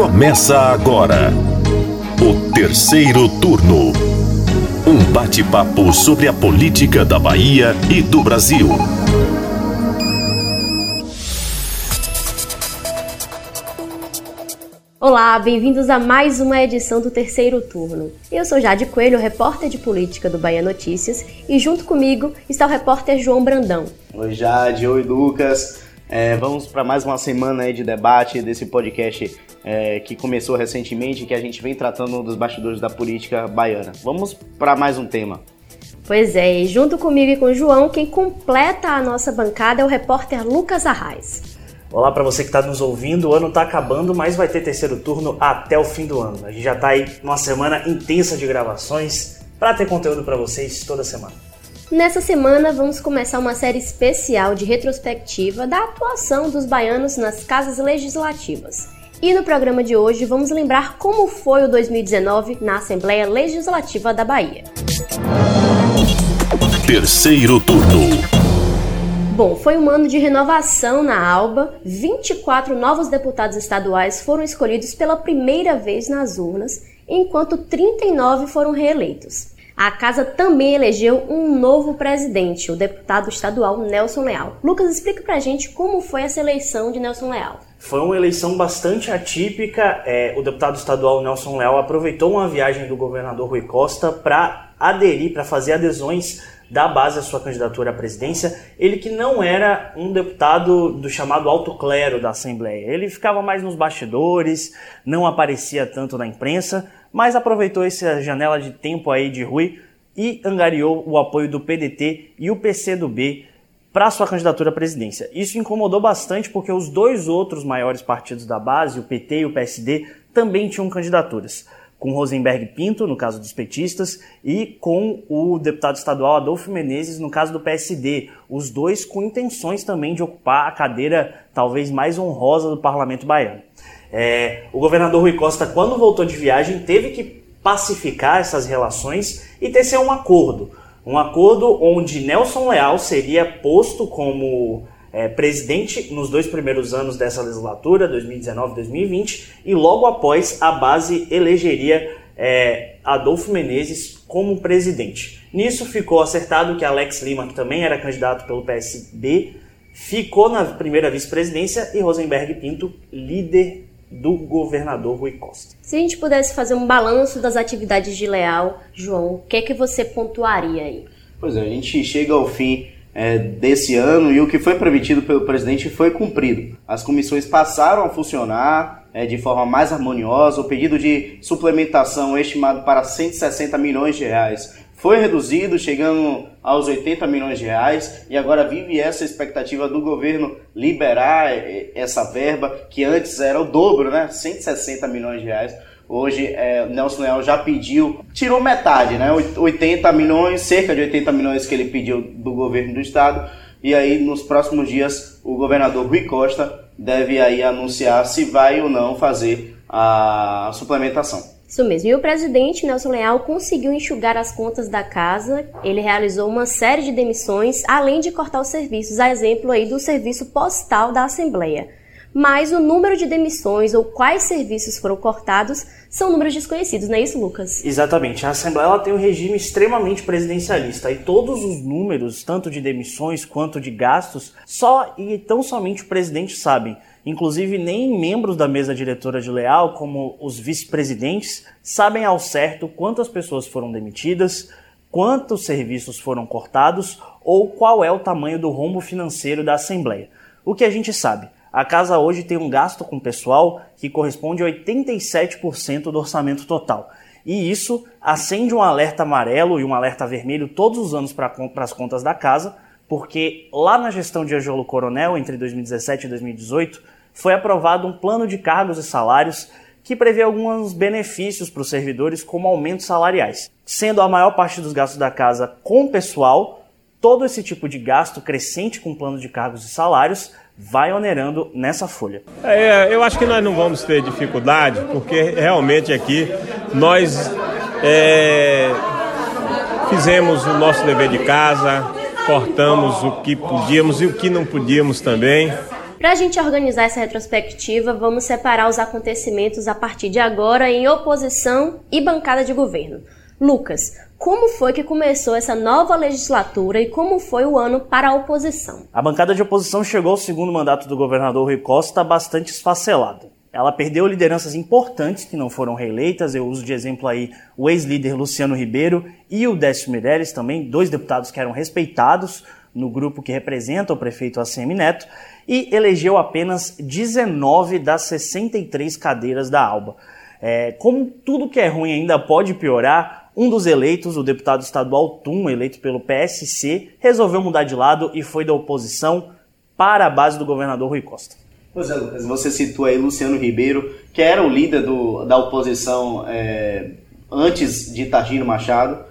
Começa agora o terceiro turno. Um bate-papo sobre a política da Bahia e do Brasil. Olá, bem-vindos a mais uma edição do terceiro turno. Eu sou Jade Coelho, repórter de política do Bahia Notícias, e junto comigo está o repórter João Brandão. Oi Jade, oi Lucas. É, vamos para mais uma semana aí de debate desse podcast é, que começou recentemente, que a gente vem tratando dos bastidores da política baiana. Vamos para mais um tema. Pois é, e junto comigo e com o João, quem completa a nossa bancada é o repórter Lucas Arraes. Olá para você que está nos ouvindo. O ano está acabando, mas vai ter terceiro turno até o fim do ano. A gente já está aí numa semana intensa de gravações para ter conteúdo para vocês toda semana. Nessa semana vamos começar uma série especial de retrospectiva da atuação dos baianos nas casas legislativas. E no programa de hoje vamos lembrar como foi o 2019 na Assembleia Legislativa da Bahia. Terceiro turno. Bom, foi um ano de renovação na ALBA. 24 novos deputados estaduais foram escolhidos pela primeira vez nas urnas, enquanto 39 foram reeleitos. A casa também elegeu um novo presidente, o deputado estadual Nelson Leal. Lucas, explica pra gente como foi essa eleição de Nelson Leal. Foi uma eleição bastante atípica. É, o deputado estadual Nelson Leal aproveitou uma viagem do governador Rui Costa para aderir, para fazer adesões da base à sua candidatura à presidência, ele que não era um deputado do chamado alto clero da Assembleia. Ele ficava mais nos bastidores, não aparecia tanto na imprensa, mas aproveitou essa janela de tempo aí de Rui e angariou o apoio do PDT e o PCdoB para sua candidatura à presidência. Isso incomodou bastante porque os dois outros maiores partidos da base, o PT e o PSD, também tinham candidaturas com Rosenberg Pinto, no caso dos petistas, e com o deputado estadual Adolfo Menezes, no caso do PSD. Os dois com intenções também de ocupar a cadeira talvez mais honrosa do parlamento baiano. É, o governador Rui Costa, quando voltou de viagem, teve que pacificar essas relações e tecer um acordo. Um acordo onde Nelson Leal seria posto como é, presidente nos dois primeiros anos dessa legislatura, 2019 e 2020, e logo após a base elegeria é, Adolfo Menezes como presidente. Nisso ficou acertado que Alex Lima, que também era candidato pelo PSB, ficou na primeira vice-presidência e Rosenberg Pinto, líder do governador Rui Costa. Se a gente pudesse fazer um balanço das atividades de Leal, João, o que é que você pontuaria aí? Pois é, a gente chega ao fim é, desse ano e o que foi prometido pelo presidente foi cumprido. As comissões passaram a funcionar é, de forma mais harmoniosa. O pedido de suplementação estimado para 160 milhões de reais foi reduzido, chegando aos 80 milhões de reais, e agora vive essa expectativa do governo liberar é, essa verba, que antes era o dobro, né? 160 milhões de reais Hoje, é, Nelson Leal já pediu, tirou metade, né? 80 milhões, cerca de 80 milhões que ele pediu do governo do estado. E aí, nos próximos dias, o governador Rui Costa deve aí anunciar se vai ou não fazer a suplementação. Isso mesmo. E o presidente Nelson Leal conseguiu enxugar as contas da casa. Ele realizou uma série de demissões, além de cortar os serviços, a exemplo aí do serviço postal da Assembleia mas o número de demissões ou quais serviços foram cortados são números desconhecidos, não é isso, Lucas? Exatamente. A Assembleia tem um regime extremamente presidencialista e todos os números, tanto de demissões quanto de gastos, só e tão somente o presidente sabe. Inclusive, nem membros da mesa diretora de Leal, como os vice-presidentes, sabem ao certo quantas pessoas foram demitidas, quantos serviços foram cortados ou qual é o tamanho do rombo financeiro da Assembleia. O que a gente sabe? A casa hoje tem um gasto com pessoal que corresponde a 87% do orçamento total. E isso acende um alerta amarelo e um alerta vermelho todos os anos para as contas da casa, porque lá na gestão de Angelo Coronel, entre 2017 e 2018, foi aprovado um plano de cargos e salários que prevê alguns benefícios para os servidores, como aumentos salariais. Sendo a maior parte dos gastos da casa com pessoal, todo esse tipo de gasto crescente com plano de cargos e salários vai onerando nessa folha. É, eu acho que nós não vamos ter dificuldade, porque realmente aqui nós é, fizemos o nosso dever de casa, cortamos o que podíamos e o que não podíamos também. Para a gente organizar essa retrospectiva, vamos separar os acontecimentos a partir de agora em oposição e bancada de governo. Lucas, como foi que começou essa nova legislatura e como foi o ano para a oposição? A bancada de oposição chegou ao segundo mandato do governador Rui Costa bastante esfacelada. Ela perdeu lideranças importantes que não foram reeleitas. Eu uso de exemplo aí o ex-líder Luciano Ribeiro e o Décio Meirelles, também dois deputados que eram respeitados no grupo que representa o prefeito ACM Neto, e elegeu apenas 19 das 63 cadeiras da Alba. É, como tudo que é ruim ainda pode piorar, um dos eleitos, o deputado estadual Tum, eleito pelo PSC, resolveu mudar de lado e foi da oposição para a base do governador Rui Costa. Pois é, Lucas, você citou aí Luciano Ribeiro, que era o líder do, da oposição é, antes de Targino Machado,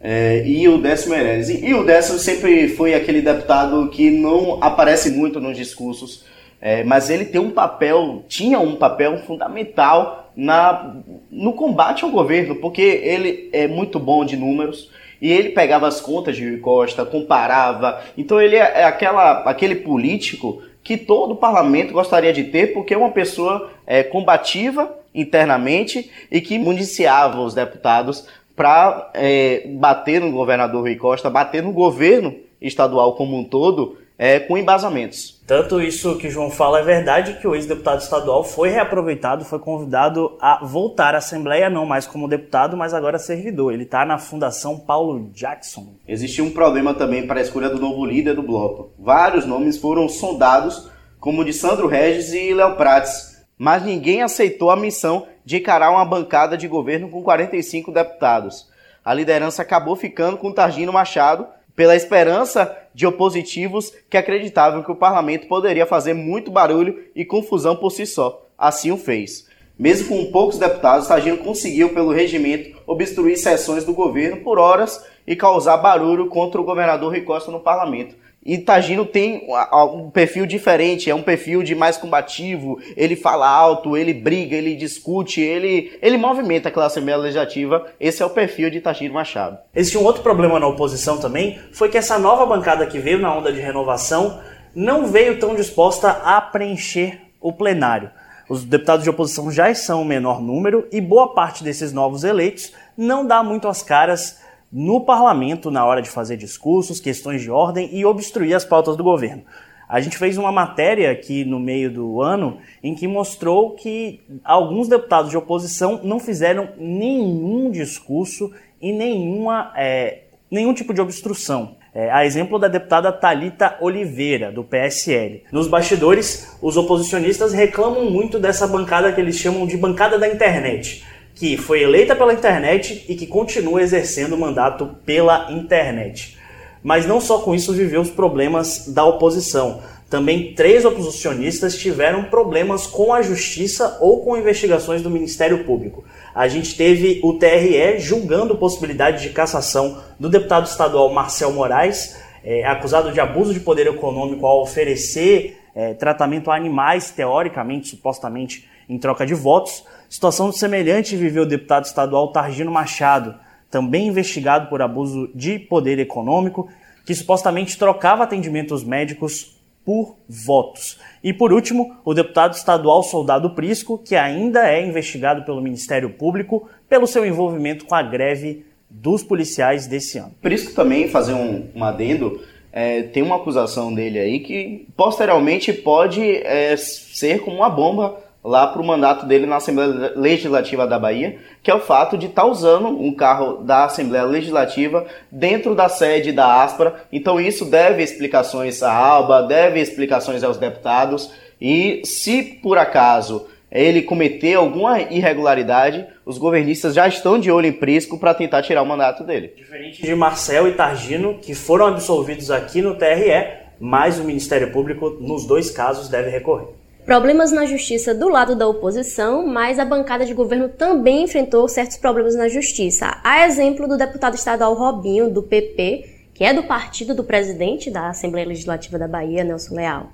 é, e o Décio Meirelles. E, e, o Décio sempre foi aquele deputado que não aparece muito nos discursos, é, mas ele tem um papel, tinha um papel fundamental na, no combate ao governo, porque ele é muito bom de números, e ele pegava as contas de Rui Costa, comparava. Então ele é, é aquela, aquele político que todo parlamento gostaria de ter, porque é uma pessoa é, combativa internamente e que municiava os deputados para é, bater no governador Rui Costa, bater no governo estadual como um todo, é, com embasamentos. Tanto isso que o João fala é verdade que o ex-deputado estadual foi reaproveitado, foi convidado a voltar à Assembleia, não mais como deputado, mas agora servidor. Ele está na Fundação Paulo Jackson. Existiu um problema também para a escolha do novo líder do bloco. Vários nomes foram sondados, como o de Sandro Regis e Léo Prates, mas ninguém aceitou a missão de encarar uma bancada de governo com 45 deputados. A liderança acabou ficando com Targino Machado, pela esperança de opositivos que acreditavam que o parlamento poderia fazer muito barulho e confusão por si só. Assim o fez. Mesmo com poucos deputados, Targino conseguiu, pelo regimento, obstruir sessões do governo por horas e causar barulho contra o governador Rui Costa no parlamento. E Tagino tem um perfil diferente, é um perfil de mais combativo, ele fala alto, ele briga, ele discute, ele, ele movimenta aquela Assembleia Legislativa. Esse é o perfil de Tagino Machado. Existe um outro problema na oposição também, foi que essa nova bancada que veio na onda de renovação não veio tão disposta a preencher o plenário. Os deputados de oposição já são o menor número e boa parte desses novos eleitos não dá muito as caras no parlamento na hora de fazer discursos, questões de ordem e obstruir as pautas do governo. A gente fez uma matéria aqui no meio do ano em que mostrou que alguns deputados de oposição não fizeram nenhum discurso e nenhuma, é, nenhum tipo de obstrução. É, a exemplo da deputada Talita Oliveira, do PSL. Nos bastidores, os oposicionistas reclamam muito dessa bancada que eles chamam de bancada da internet que foi eleita pela internet e que continua exercendo o mandato pela internet. Mas não só com isso viveu os problemas da oposição. Também três oposicionistas tiveram problemas com a justiça ou com investigações do Ministério Público. A gente teve o TRE julgando possibilidade de cassação do deputado estadual Marcel Moraes, é, acusado de abuso de poder econômico ao oferecer é, tratamento a animais, teoricamente, supostamente, em troca de votos. Situação semelhante viveu o deputado estadual Targino Machado, também investigado por abuso de poder econômico, que supostamente trocava atendimentos médicos por votos. E por último, o deputado estadual Soldado Prisco, que ainda é investigado pelo Ministério Público pelo seu envolvimento com a greve dos policiais desse ano. Prisco também, fazer um, um adendo, é, tem uma acusação dele aí que posteriormente pode é, ser como uma bomba lá para o mandato dele na Assembleia Legislativa da Bahia, que é o fato de estar tá usando um carro da Assembleia Legislativa dentro da sede da Aspra. Então isso deve explicações à Alba, deve explicações aos deputados. E se por acaso ele cometer alguma irregularidade, os governistas já estão de olho em Prisco para tentar tirar o mandato dele. Diferente de Marcel e Targino, que foram absolvidos aqui no TRE, mas o Ministério Público, nos dois casos, deve recorrer. Problemas na justiça do lado da oposição, mas a bancada de governo também enfrentou certos problemas na justiça. A exemplo do deputado estadual Robinho, do PP, que é do partido do presidente da Assembleia Legislativa da Bahia, Nelson Leal.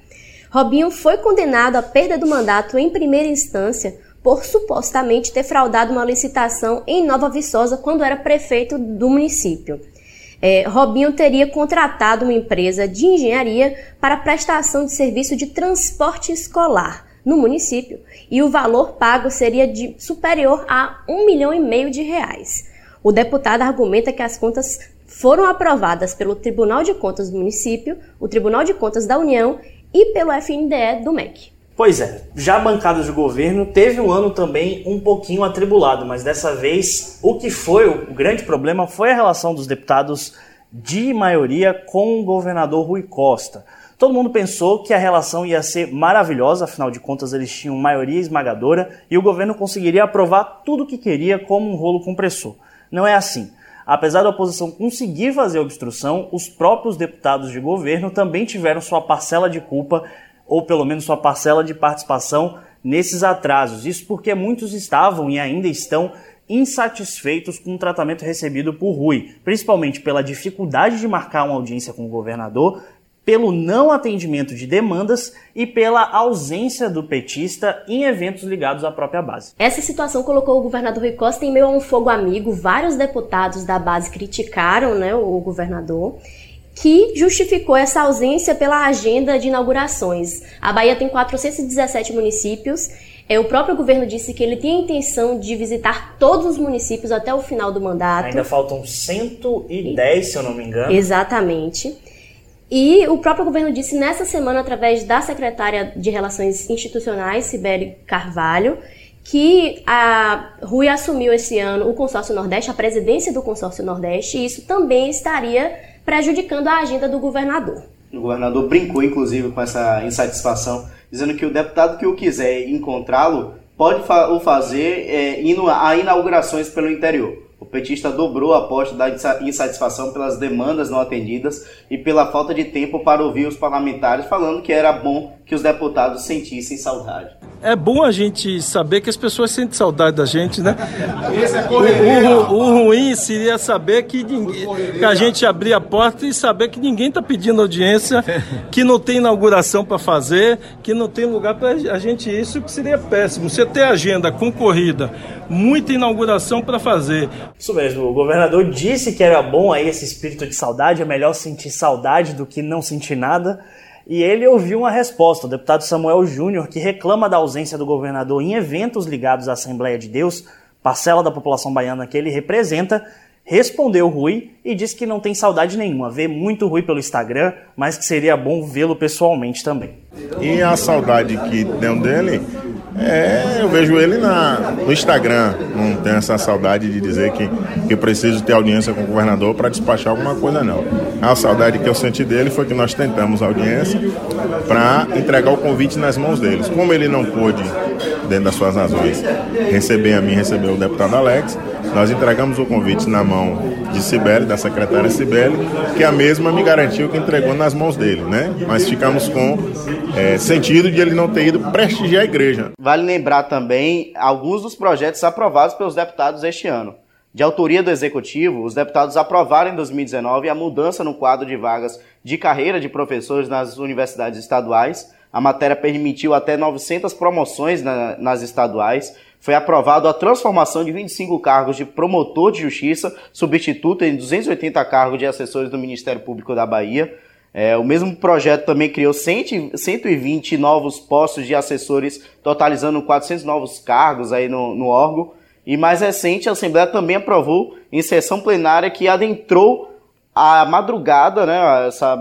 Robinho foi condenado à perda do mandato em primeira instância por supostamente ter fraudado uma licitação em Nova Viçosa quando era prefeito do município. É, Robinho teria contratado uma empresa de engenharia para prestação de serviço de transporte escolar no município e o valor pago seria de superior a um milhão e meio de reais. O deputado argumenta que as contas foram aprovadas pelo Tribunal de Contas do município, o Tribunal de Contas da União e pelo FNDE do MEC. Pois é, já a bancada de governo teve um ano também um pouquinho atribulado, mas dessa vez o que foi o grande problema foi a relação dos deputados de maioria com o governador Rui Costa. Todo mundo pensou que a relação ia ser maravilhosa, afinal de contas eles tinham maioria esmagadora e o governo conseguiria aprovar tudo o que queria como um rolo compressor. Não é assim. Apesar da oposição conseguir fazer obstrução, os próprios deputados de governo também tiveram sua parcela de culpa, ou pelo menos sua parcela de participação nesses atrasos. Isso porque muitos estavam e ainda estão insatisfeitos com o tratamento recebido por Rui, principalmente pela dificuldade de marcar uma audiência com o governador, pelo não atendimento de demandas e pela ausência do petista em eventos ligados à própria base. Essa situação colocou o governador Rui Costa em meio a um fogo amigo. Vários deputados da base criticaram né, o governador que justificou essa ausência pela agenda de inaugurações. A Bahia tem 417 municípios. É, o próprio governo disse que ele tem a intenção de visitar todos os municípios até o final do mandato. Ainda faltam 110, se eu não me engano. Exatamente. E o próprio governo disse nessa semana, através da secretária de Relações Institucionais, Sibeli Carvalho, que a Rui assumiu esse ano o consórcio Nordeste, a presidência do consórcio Nordeste, e isso também estaria prejudicando a agenda do governador. O governador brincou, inclusive, com essa insatisfação, dizendo que o deputado que o quiser encontrá-lo pode fa o fazer é, indo a inaugurações pelo interior. O petista dobrou a aposta da insatisfação pelas demandas não atendidas e pela falta de tempo para ouvir os parlamentares, falando que era bom que os deputados sentissem saudade. É bom a gente saber que as pessoas sentem saudade da gente, né? O, o, o ruim seria saber que, ninguém, que a gente abrir a porta e saber que ninguém está pedindo audiência, que não tem inauguração para fazer, que não tem lugar para a gente ir. Isso que seria péssimo. Você ter agenda concorrida, muita inauguração para fazer. Isso mesmo. O governador disse que era bom aí esse espírito de saudade. É melhor sentir saudade do que não sentir nada. E ele ouviu uma resposta, o deputado Samuel Júnior, que reclama da ausência do governador em eventos ligados à Assembleia de Deus, parcela da população baiana que ele representa, respondeu Rui e disse que não tem saudade nenhuma, vê muito Rui pelo Instagram, mas que seria bom vê-lo pessoalmente também. E a saudade que tem dele é, eu vejo ele na, no Instagram. Não tenho essa saudade de dizer que, que preciso ter audiência com o governador para despachar alguma coisa, não. A saudade que eu senti dele foi que nós tentamos audiência para entregar o convite nas mãos deles. Como ele não pôde, dentro das suas razões, receber a mim, receber o deputado Alex, nós entregamos o convite na mão de Cibele, da secretária Cibele, que a mesma me garantiu que entregou nas mãos dele, né? Mas ficamos com é, sentido de ele não ter ido prestigiar a igreja. Vale lembrar também alguns dos projetos aprovados pelos deputados este ano. De autoria do Executivo, os deputados aprovaram em 2019 a mudança no quadro de vagas de carreira de professores nas universidades estaduais. A matéria permitiu até 900 promoções na, nas estaduais, foi aprovado a transformação de 25 cargos de promotor de justiça, substituto em 280 cargos de assessores do Ministério Público da Bahia. É, o mesmo projeto também criou 100, 120 novos postos de assessores, totalizando 400 novos cargos aí no, no órgão. E mais recente, a Assembleia também aprovou em sessão plenária que adentrou a madrugada, né? Essa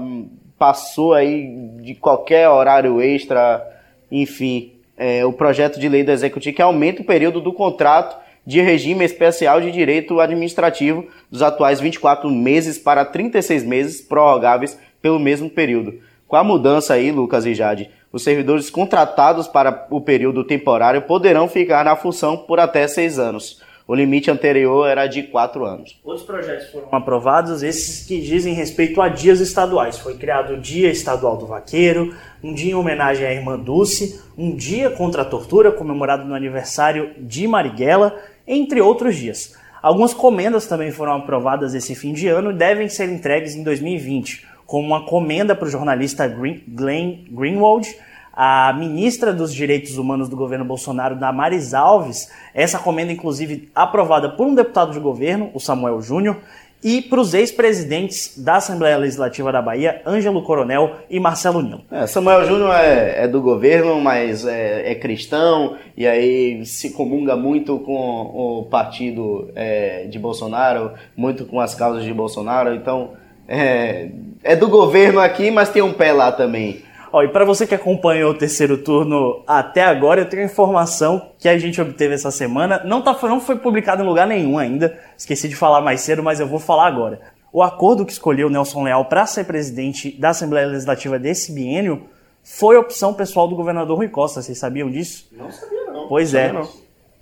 passou aí de qualquer horário extra, enfim, é, o projeto de lei do Executivo que aumenta o período do contrato de regime especial de direito administrativo dos atuais 24 meses para 36 meses prorrogáveis pelo mesmo período. Com a mudança aí, Lucas e Jade, os servidores contratados para o período temporário poderão ficar na função por até seis anos. O limite anterior era de quatro anos. Outros projetos foram aprovados, esses que dizem respeito a dias estaduais. Foi criado o Dia Estadual do Vaqueiro, um dia em homenagem à irmã Dulce, um dia contra a tortura, comemorado no aniversário de Marighella, entre outros dias. Algumas comendas também foram aprovadas esse fim de ano e devem ser entregues em 2020, como uma comenda para o jornalista Glenn Greenwald, a ministra dos Direitos Humanos do governo Bolsonaro, Damares Alves, essa comenda inclusive aprovada por um deputado de governo, o Samuel Júnior, e para os ex-presidentes da Assembleia Legislativa da Bahia, Ângelo Coronel e Marcelo Nilo. É, Samuel Júnior é, é, do governo, mas é, é, cristão e aí se comunga muito com o partido é, de Bolsonaro, muito com as causas de Bolsonaro, então é, é do governo aqui, mas tem um pé lá também. Ó, e para você que acompanhou o terceiro turno até agora, eu tenho informação que a gente obteve essa semana. Não, tá, não foi publicado em lugar nenhum ainda. Esqueci de falar mais cedo, mas eu vou falar agora. O acordo que escolheu Nelson Leal para ser presidente da Assembleia Legislativa desse biênio foi opção pessoal do governador Rui Costa. Vocês sabiam disso? Não sabia não. Pois não é. Não.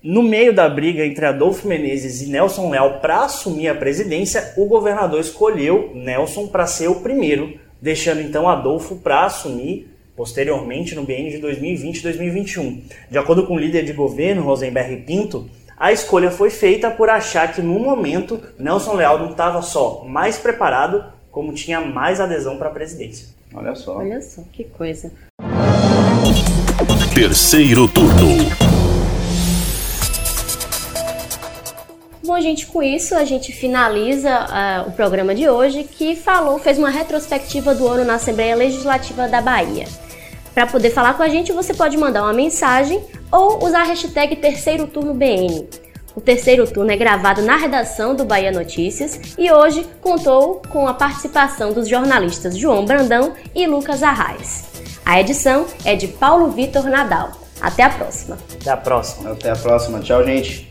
No meio da briga entre Adolfo Menezes e Nelson Leal para assumir a presidência, o governador escolheu Nelson para ser o primeiro, deixando então Adolfo para assumir posteriormente no biênio de 2020 e 2021. De acordo com o líder de governo, Rosenberg Pinto, a escolha foi feita por achar que no momento Nelson Leal não estava só mais preparado, como tinha mais adesão para a presidência. Olha só. Olha só, que coisa. Terceiro turno. Bom, gente, com isso a gente finaliza uh, o programa de hoje que falou, fez uma retrospectiva do ano na Assembleia Legislativa da Bahia. Para poder falar com a gente, você pode mandar uma mensagem ou usar a hashtag Terceiro Turno BN. O terceiro turno é gravado na redação do Bahia Notícias e hoje contou com a participação dos jornalistas João Brandão e Lucas Arraes. A edição é de Paulo Vitor Nadal. Até a próxima. Até a próxima. Até a próxima. Tchau, gente.